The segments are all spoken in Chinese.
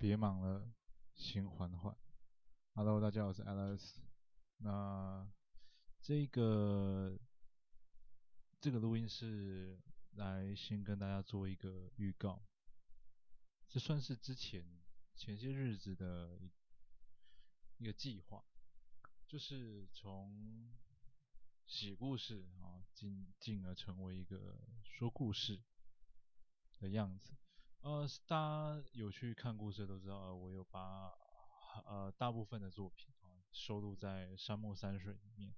别忙了，先缓缓。Hello，大家好，我是 Alice。那这个这个录音是来先跟大家做一个预告，这算是之前前些日子的一一个计划，就是从写故事啊，进进而成为一个说故事的样子。呃，大家有去看故事都知道，我有把呃大部分的作品啊收录在山墨山水里面。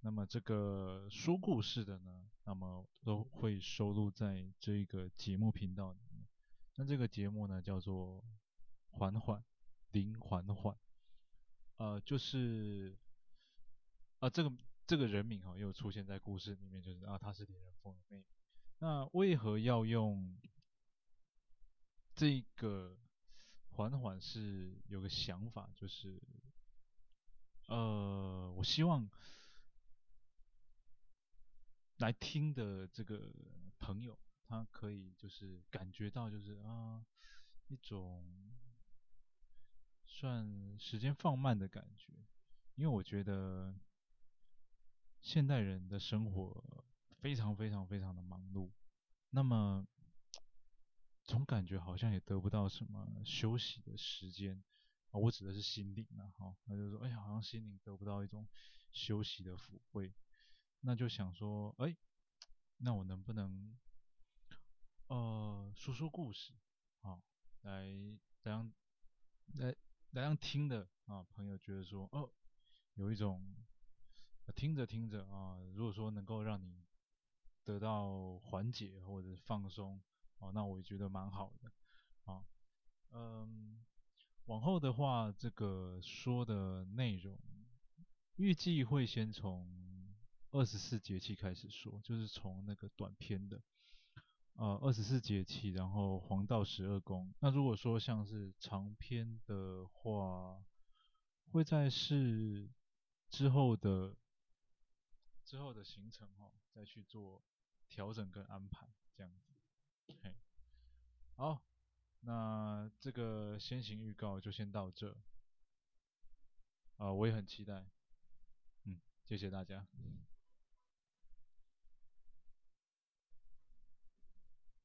那么这个说故事的呢，那么都会收录在这个节目频道里面。那这个节目呢叫做缓缓林缓缓，呃，就是啊、这个。这个人名哈又出现在故事里面，就是啊，他是林人凤的妹妹。那为何要用这个缓缓？是有个想法，就是呃，我希望来听的这个朋友，他可以就是感觉到就是啊一种算时间放慢的感觉，因为我觉得。现代人的生活非常非常非常的忙碌，那么总感觉好像也得不到什么休息的时间啊，我指的是心灵啊，哈，那就是说，哎呀，好像心灵得不到一种休息的抚慰，那就想说，哎，那我能不能呃说说故事啊，来来让来来让听的啊朋友觉得说，哦，有一种。听着听着啊，如果说能够让你得到缓解或者放松，哦，那我也觉得蛮好的，啊，嗯，往后的话，这个说的内容预计会先从二十四节气开始说，就是从那个短篇的，呃，二十四节气，然后黄道十二宫。那如果说像是长篇的话，会在是之后的。之后的行程哦，再去做调整跟安排，这样子。好，那这个先行预告就先到这。啊，我也很期待。嗯，谢谢大家。